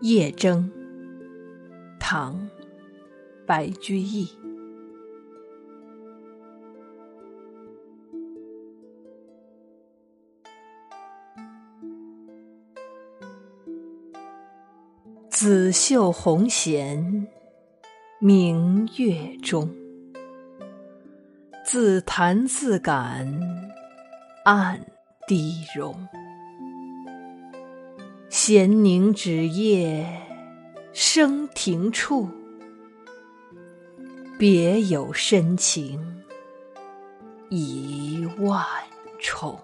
夜征，唐·白居易。紫袖红弦明月中，自弹自感暗低融。闲宁止夜生庭处，别有深情一万重。